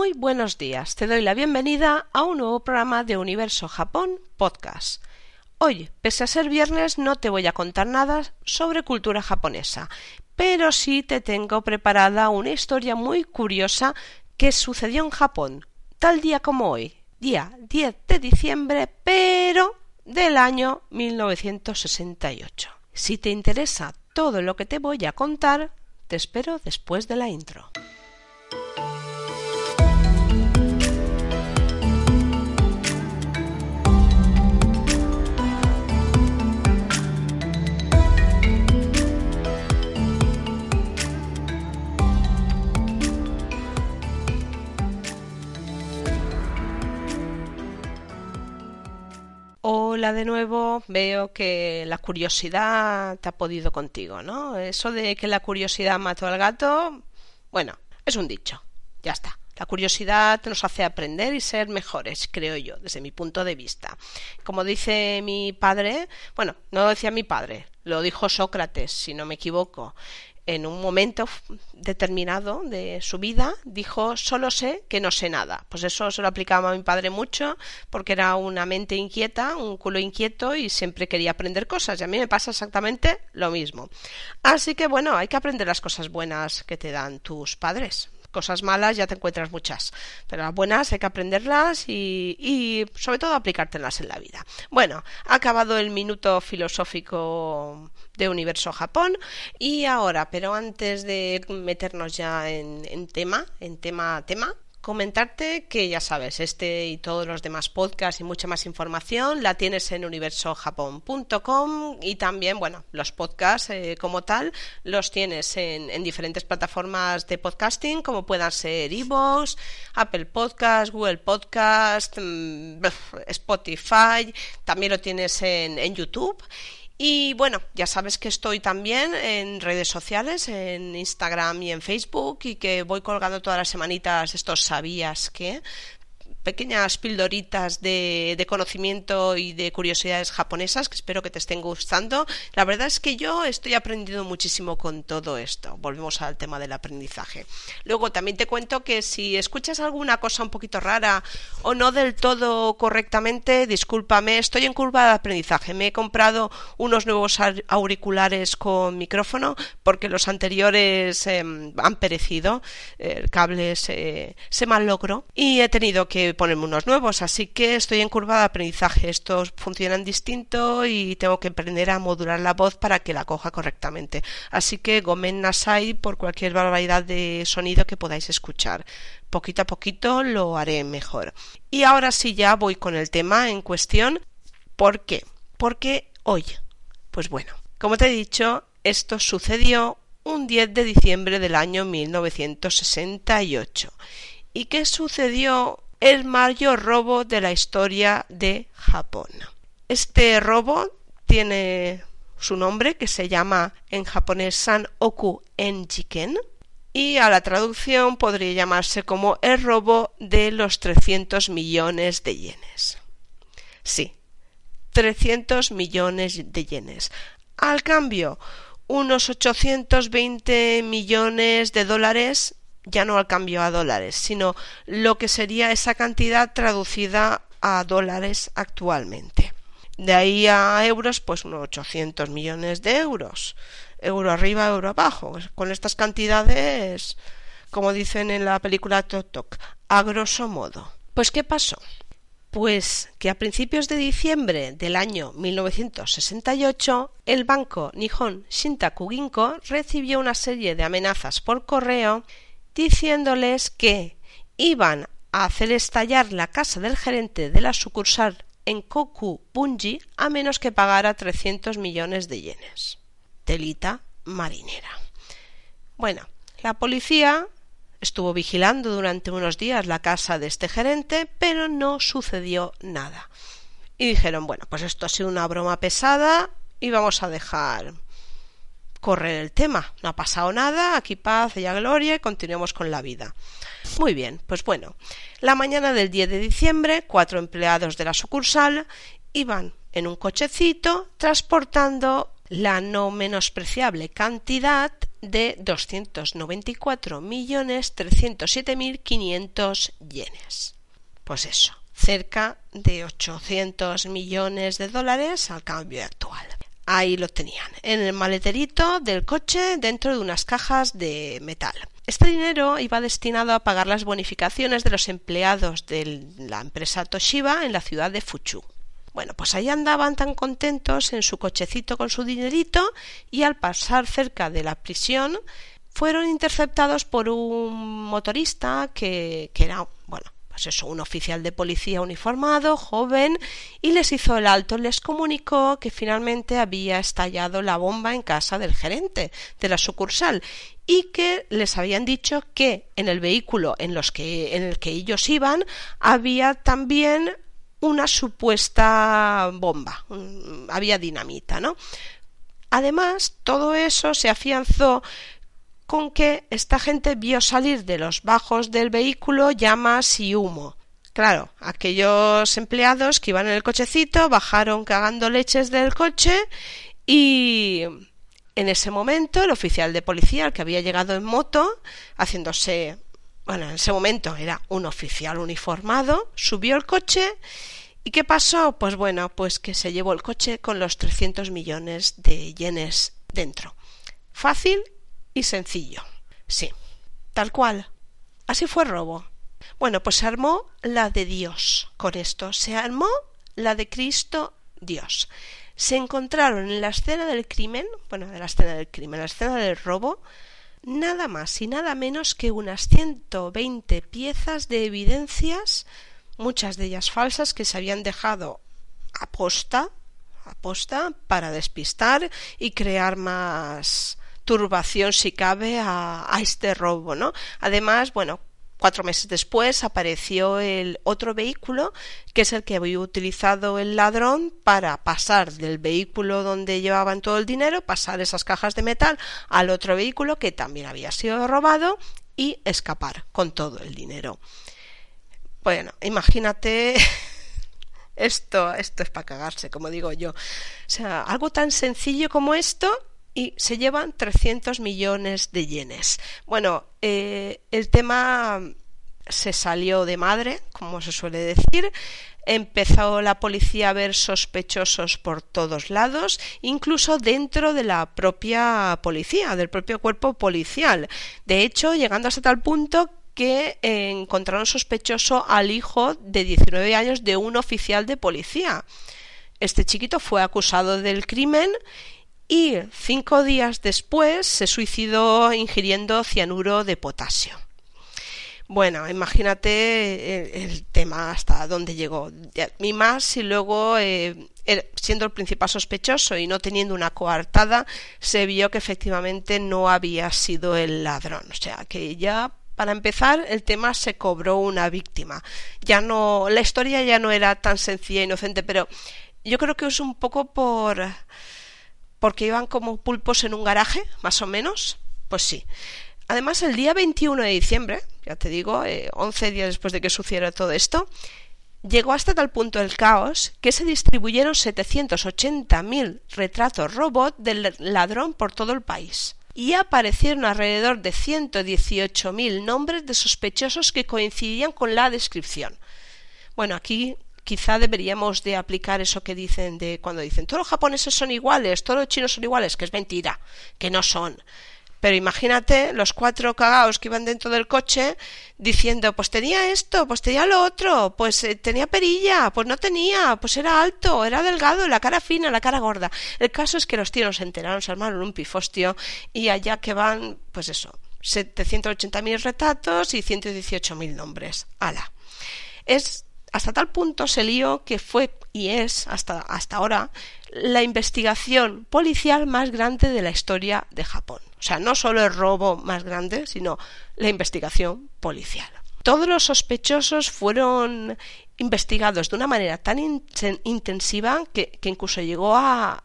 Muy buenos días, te doy la bienvenida a un nuevo programa de Universo Japón Podcast. Hoy, pese a ser viernes, no te voy a contar nada sobre cultura japonesa, pero sí te tengo preparada una historia muy curiosa que sucedió en Japón, tal día como hoy, día 10 de diciembre, pero del año 1968. Si te interesa todo lo que te voy a contar, te espero después de la intro. De nuevo, veo que la curiosidad te ha podido contigo, ¿no? Eso de que la curiosidad mató al gato, bueno, es un dicho, ya está. La curiosidad nos hace aprender y ser mejores, creo yo, desde mi punto de vista. Como dice mi padre, bueno, no lo decía mi padre, lo dijo Sócrates, si no me equivoco en un momento determinado de su vida dijo solo sé que no sé nada. Pues eso se lo aplicaba a mi padre mucho porque era una mente inquieta, un culo inquieto y siempre quería aprender cosas y a mí me pasa exactamente lo mismo. Así que bueno, hay que aprender las cosas buenas que te dan tus padres cosas malas ya te encuentras muchas, pero las buenas hay que aprenderlas y, y sobre todo aplicártelas en la vida. Bueno, ha acabado el minuto filosófico de Universo Japón y ahora, pero antes de meternos ya en, en tema, en tema, tema, Comentarte que ya sabes, este y todos los demás podcasts y mucha más información la tienes en universojapón.com y también, bueno, los podcasts eh, como tal los tienes en, en, diferentes plataformas de podcasting como puedan ser iVoox, Apple Podcast, Google Podcast, mm, Spotify, también lo tienes en, en YouTube y bueno, ya sabes que estoy también en redes sociales, en Instagram y en Facebook, y que voy colgando todas las semanitas estos sabías que pequeñas pildoritas de, de, conocimiento y de curiosidades japonesas que espero que te estén gustando. La verdad es que yo estoy aprendiendo muchísimo con todo esto. Volvemos al tema del aprendizaje. Luego también te cuento que si escuchas alguna cosa un poquito rara o no del todo correctamente, discúlpame, estoy en curva de aprendizaje. Me he comprado unos nuevos auriculares con micrófono porque los anteriores eh, han perecido, el cable se, se mal logró y he tenido que ponerme unos nuevos, así que estoy en curva de aprendizaje. Estos funcionan distinto y tengo que aprender a modular la voz para que la coja correctamente. Así que gomen nasai por cualquier barbaridad de sonido que podáis escuchar. Poquito a poquito lo haré mejor. Y ahora sí ya voy con el tema en cuestión. ¿Por qué? Porque hoy. Pues bueno, como te he dicho, esto sucedió un 10 de diciembre del año 1968. ¿Y qué sucedió el mayor robo de la historia de Japón. Este robo tiene su nombre que se llama en japonés San Oku Enjiken y a la traducción podría llamarse como el robo de los 300 millones de yenes. Sí, 300 millones de yenes. Al cambio, unos 820 millones de dólares ya no al cambio a dólares, sino lo que sería esa cantidad traducida a dólares actualmente. De ahí a euros, pues unos 800 millones de euros. Euro arriba, euro abajo. Con estas cantidades, como dicen en la película Tok a grosso modo. Pues, ¿qué pasó? Pues que a principios de diciembre del año 1968 el banco Nihon Shintaku Ginko recibió una serie de amenazas por correo diciéndoles que iban a hacer estallar la casa del gerente de la sucursal en Koku Bunji a menos que pagara 300 millones de yenes. Telita marinera. Bueno, la policía estuvo vigilando durante unos días la casa de este gerente, pero no sucedió nada. Y dijeron, bueno, pues esto ha sido una broma pesada y vamos a dejar correr el tema. No ha pasado nada, aquí paz y gloria y continuemos con la vida. Muy bien, pues bueno, la mañana del 10 de diciembre, cuatro empleados de la sucursal iban en un cochecito transportando la no menospreciable cantidad de 294.307.500 yenes. Pues eso, cerca de 800 millones de dólares al cambio actual. Ahí lo tenían, en el maleterito del coche dentro de unas cajas de metal. Este dinero iba destinado a pagar las bonificaciones de los empleados de la empresa Toshiba en la ciudad de Fuchu. Bueno, pues ahí andaban tan contentos en su cochecito con su dinerito y al pasar cerca de la prisión fueron interceptados por un motorista que, que era, bueno, pues eso, un oficial de policía uniformado, joven, y les hizo el alto, les comunicó que finalmente había estallado la bomba en casa del gerente de la sucursal y que les habían dicho que en el vehículo en, los que, en el que ellos iban había también una supuesta bomba, había dinamita, ¿no? Además, todo eso se afianzó con que esta gente vio salir de los bajos del vehículo llamas y humo. Claro, aquellos empleados que iban en el cochecito bajaron cagando leches del coche y en ese momento el oficial de policía, el que había llegado en moto, haciéndose, bueno, en ese momento era un oficial uniformado, subió el coche ¿Y qué pasó? Pues bueno, pues que se llevó el coche con los 300 millones de yenes dentro. Fácil y sencillo. Sí, tal cual. Así fue robo. Bueno, pues se armó la de Dios con esto. Se armó la de Cristo Dios. Se encontraron en la escena del crimen, bueno, de la escena del crimen, la escena del robo, nada más y nada menos que unas 120 piezas de evidencias, muchas de ellas falsas, que se habían dejado aposta, aposta para despistar y crear más si cabe a, este robo, ¿no? Además, bueno, cuatro meses después apareció el otro vehículo, que es el que había utilizado el ladrón para pasar del vehículo donde llevaban todo el dinero, pasar esas cajas de metal al otro vehículo que también había sido robado y escapar con todo el dinero. Bueno, imagínate esto, esto es para cagarse, como digo yo. O sea, algo tan sencillo como esto y se llevan 300 millones de yenes. Bueno, eh, el tema se salió de madre, como se suele decir. Empezó la policía a ver sospechosos por todos lados, incluso dentro de la propia policía, del propio cuerpo policial. De hecho, llegando hasta tal punto que encontraron sospechoso al hijo de 19 años de un oficial de policía. Este chiquito fue acusado del crimen y cinco días después se suicidó ingiriendo cianuro de potasio. Bueno, imagínate el, tema hasta dónde llegó. Y más si luego, eh, siendo el principal sospechoso y no teniendo una coartada, se vio que efectivamente no había sido el ladrón. O sea, que ya para empezar, el tema se cobró una víctima. Ya no, la historia ya no era tan sencilla e inocente, pero yo creo que es un poco por porque iban como pulpos en un garaje, más o menos. Pues sí. Además, el día 21 de diciembre, ya te digo, eh, 11 días después de que sucediera todo esto, llegó hasta tal punto el caos que se distribuyeron 780.000 retratos robot del ladrón por todo el país. Y aparecieron alrededor de 118.000 nombres de sospechosos que coincidían con la descripción. Bueno, aquí quizá deberíamos de aplicar eso que dicen de cuando dicen todos los japoneses son iguales, todos los chinos son iguales, que es mentira, que no son. Pero imagínate los cuatro cagaos que iban dentro del coche diciendo, pues tenía esto, pues tenía lo otro, pues eh, tenía perilla, pues no tenía, pues era alto, era delgado, la cara fina, la cara gorda. El caso es que los tíos se enteraron, se armaron un pifostio y allá que van, pues eso, 780.000 retratos y 118.000 nombres. ¡Hala! Es hasta tal punto se lió que fue y es hasta, hasta ahora la investigación policial más grande de la historia de Japón. O sea, no solo el robo más grande, sino la investigación policial. Todos los sospechosos fueron investigados de una manera tan intensiva que, incluso llegó a,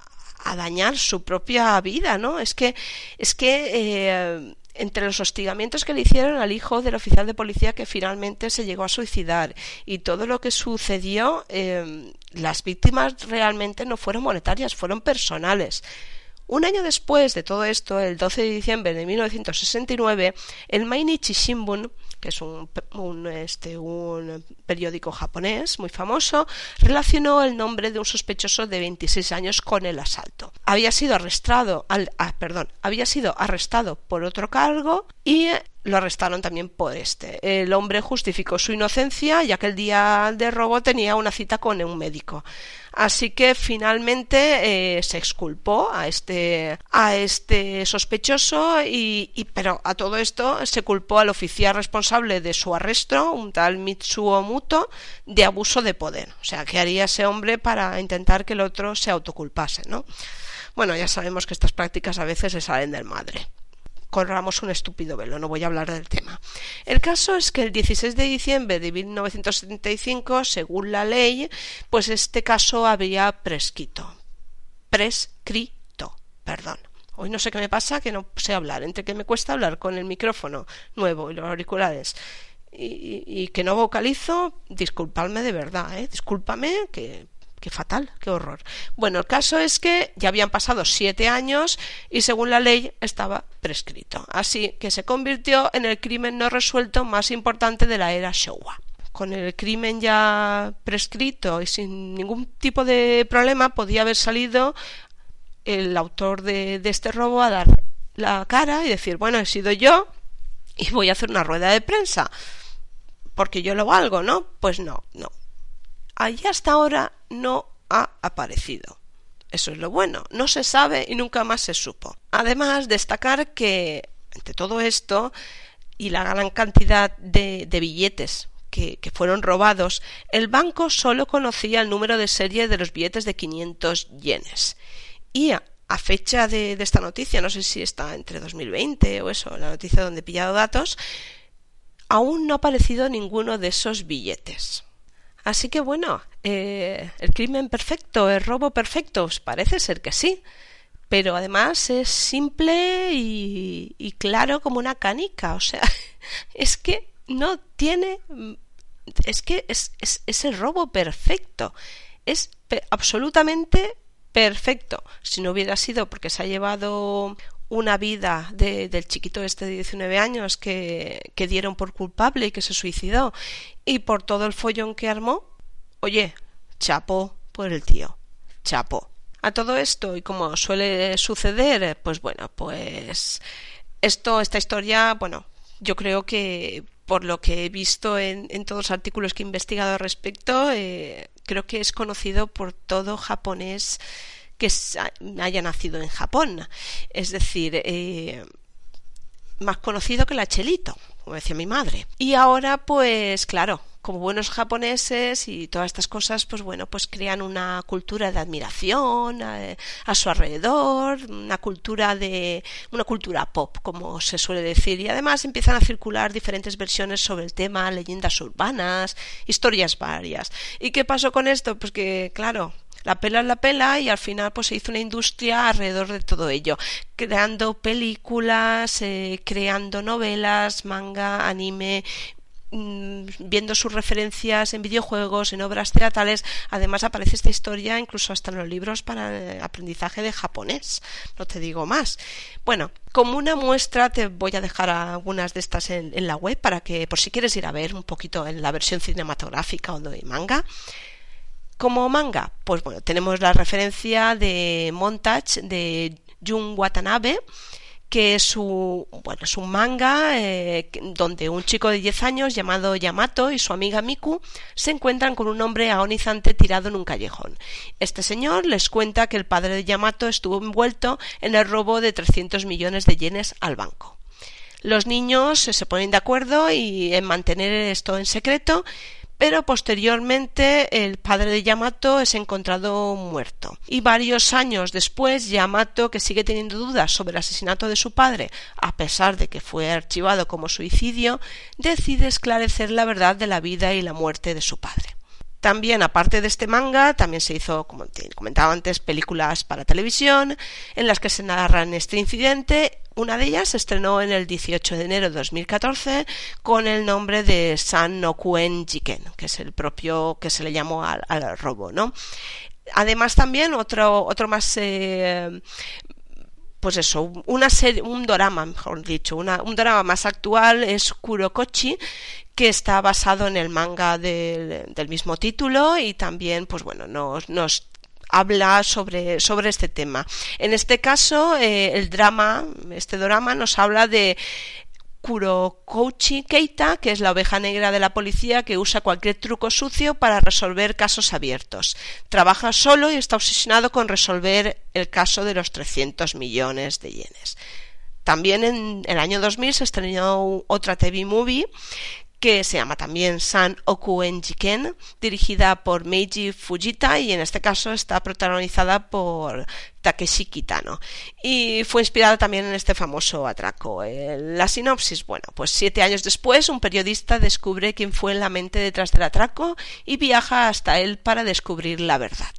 dañar su propia vida, ¿no? Es que, es que eh, entre los hostigamientos que le hicieron al hijo del oficial de policía que finalmente se llegó a suicidar y todo lo que sucedió, em, las víctimas realmente no fueron monetarias, fueron personales. Un año después de todo esto, el 12 de diciembre de 1969, el Mainichi Shimbun, que es un, este, un periódico japonés muy famoso, relacionó el nombre de un sospechoso de 26 años con el asalto. Había sido arrestado, al, ah, perdón, había sido arrestado por otro cargo y lo arrestaron también por este. El hombre justificó su inocencia ya que el día de robo tenía una cita con un médico. Así que finalmente eh, se exculpó a este, a este sospechoso y, pero a todo esto se culpó al oficial responsable de su arresto, un tal Mitsuo Muto, de abuso de poder. O sea, ¿qué haría ese hombre para intentar que el otro se autoculpase, ¿no? Bueno, ya sabemos que estas prácticas a veces se salen del madre corramos un estúpido velo, no voy a hablar del tema. El caso es que el 16 de diciembre de 1975, según la ley, pues este caso había prescrito. Prescrito, perdón. Hoy no sé qué me pasa, que no sé hablar. Entre que me cuesta hablar con el micrófono nuevo y los auriculares y, que no vocalizo, disculpadme de verdad, ¿eh? Discúlpame que qué fatal, qué horror. Bueno, el caso es que ya habían pasado siete años y según la ley estaba prescrito. Así que se convirtió en el crimen no resuelto más importante de la era Showa. Con el crimen ya prescrito y sin ningún tipo de problema podía haber salido el autor de, de este robo a dar la cara y decir, bueno, he sido yo y voy a hacer una rueda de prensa porque yo lo valgo, ¿no? Pues no, no allí hasta ahora no ha aparecido. Eso es lo bueno, no se sabe y nunca más se supo. Además, destacar que, entre todo esto, y la gran cantidad de, billetes que, fueron robados, el banco solo conocía el número de serie de los billetes de 500 yenes. Y a, fecha de, de, esta noticia, no sé si está entre 2020 o eso, la noticia donde he pillado datos, aún no ha aparecido ninguno de esos billetes. Así que bueno, eh, el crimen perfecto, el robo perfecto, pues parece ser que sí, pero además es simple y, claro como una canica, o sea, es que no tiene, es que es, es, el robo perfecto, es absolutamente perfecto. Si no hubiera sido porque se ha llevado una vida de, del chiquito este de 19 años que, que dieron por culpable y que se suicidó y por todo el follón que armó, oye, chapo por el tío, chapo. A todo esto, y como suele suceder, pues bueno, pues esto, esta historia, bueno, yo creo que por lo que he visto en, en todos los artículos que he investigado al respecto, eh, creo que es conocido por todo japonés que haya nacido en Japón. Es decir, eh, más conocido que la Chelito, como decía mi madre. Y ahora, pues claro, como buenos japoneses y todas estas cosas, pues bueno, pues crean una cultura de admiración a, a, su alrededor, una cultura de una cultura pop, como se suele decir, y además empiezan a circular diferentes versiones sobre el tema, leyendas urbanas, historias varias. ¿Y qué pasó con esto? Pues que, claro, la pela la pela y al final pues se hizo una industria alrededor de todo ello, creando películas, eh, creando novelas, manga, anime, mm, viendo sus referencias en videojuegos, en obras teatrales. Además aparece esta historia incluso hasta en los libros para aprendizaje de japonés. No te digo más. Bueno, como una muestra te voy a dejar algunas de estas en, en la web para que por si quieres ir a ver un poquito en la versión cinematográfica o de manga. Como manga, pues bueno, tenemos la referencia de Montage de Jun Watanabe, que es, un, bueno, es un manga eh, donde un chico de 10 años llamado Yamato y su amiga Miku se encuentran con un hombre agonizante tirado en un callejón. Este señor les cuenta que el padre de Yamato estuvo envuelto en el robo de 300 millones de yenes al banco. Los niños se ponen de acuerdo y en mantener esto en secreto, pero posteriormente el padre de Yamato es encontrado muerto. Y varios años después, Yamato, que sigue teniendo dudas sobre el asesinato de su padre, a pesar de que fue archivado como suicidio, decide esclarecer la verdad de la vida y la muerte de su padre. También, aparte de este manga, también se hizo, como comentaba antes, películas para televisión en las que se narran este incidente. Una de ellas se estrenó en el 18 de enero de 2014 con el nombre de San no Kuen Jiken, que es el propio que se le llamó al, robo, ¿no? Además también otro, otro más eh, pues eso, una serie, un drama, mejor dicho, una, un drama más actual es Kurokochi, que está basado en el manga del, del mismo título y también, pues bueno, nos, nos habla sobre, sobre este tema. En este caso, eh, el drama, este drama nos habla de Kurokouchi Keita, que es la oveja negra de la policía que usa cualquier truco sucio para resolver casos abiertos. Trabaja solo y está obsesionado con resolver el caso de los 300 millones de yenes. También en el año 2000 se estrenó otra TV movie que se llama también San Oku Jiken, dirigida por Meiji Fujita y en este caso está protagonizada por Takeshi Kitano. Y fue inspirada también en este famoso atraco. La sinopsis, bueno, pues siete años después un periodista descubre quién fue la mente detrás del atraco y viaja hasta él para descubrir la verdad.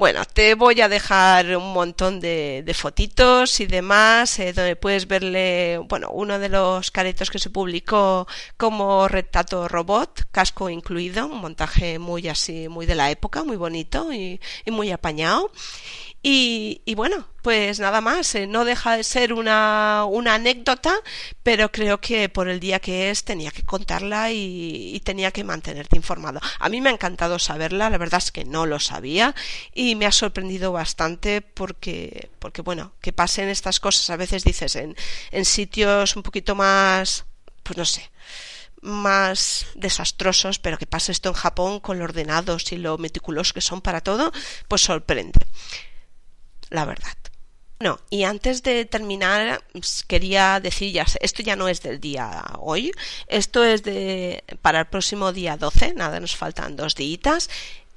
Bueno, te voy a dejar un montón de, fotitos y demás, eh, donde puedes verle, bueno, uno de los caretos que se publicó como retrato robot, casco incluido, un montaje muy así, muy de la época, muy bonito y, y muy apañado. Y, bueno, pues nada más, eh, no deja de ser una, una, anécdota, pero creo que por el día que es tenía que contarla y, tenía que mantenerte informado. A mí me ha encantado saberla, la verdad es que no lo sabía y me ha sorprendido bastante porque, porque bueno, que pasen estas cosas, a veces dices en, en sitios un poquito más, pues no sé, más desastrosos, pero que pase esto en Japón con los ordenados y lo meticulosos que son para todo, pues sorprende la verdad. Bueno, y antes de terminar, pues, quería decir, ya, esto ya no es del día hoy, esto es de para el próximo día 12, nada, nos faltan dos días.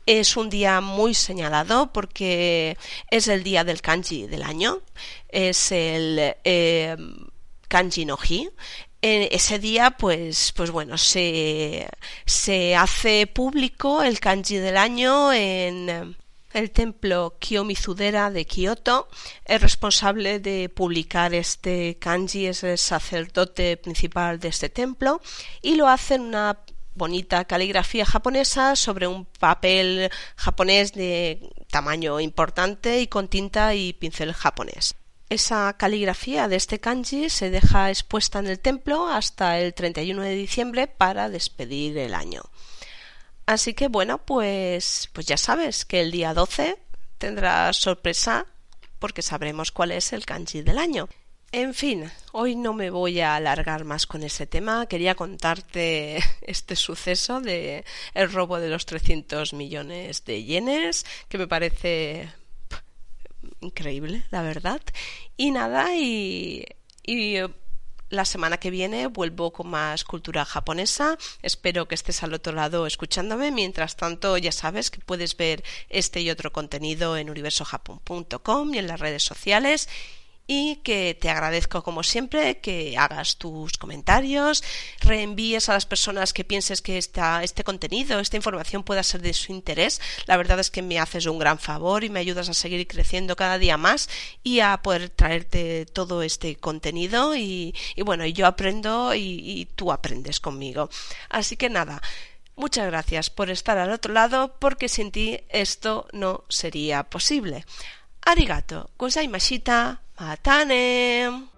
Es un día muy señalado porque es el día del kanji del año, es el eh, kanji no hi. Ese día, pues, pues bueno, se, se hace público el kanji del año en el templo Kiyomizudera de Kioto es responsable de publicar este kanji, es el sacerdote principal de este templo y lo hace en una bonita caligrafía japonesa sobre un papel japonés de tamaño importante y con tinta y pincel japonés. Esa caligrafía de este kanji se deja expuesta en el templo hasta el 31 de diciembre para despedir el año. Así que bueno, pues, pues ya sabes que el día 12 tendrás sorpresa porque sabremos cuál es el kanji del año. En fin, hoy no me voy a alargar más con ese tema. Quería contarte este suceso de el robo de los 300 millones de yenes, que me parece increíble, la verdad. Y nada, y, y la semana que viene vuelvo con más cultura japonesa. Espero que estés al otro lado escuchándome. Mientras tanto, ya sabes que puedes ver este y otro contenido en universojapon.com y en las redes sociales y que te agradezco como siempre que hagas tus comentarios, reenvíes a las personas que pienses que este contenido, esta información pueda ser de su interés. La verdad es que me haces un gran favor y me ayudas a seguir creciendo cada día más y a poder traerte todo este contenido y, bueno, yo aprendo y, y tú aprendes conmigo. Así que nada. Muchas gracias por estar al otro lado porque sin ti esto no sería posible. ありがとうございました。またね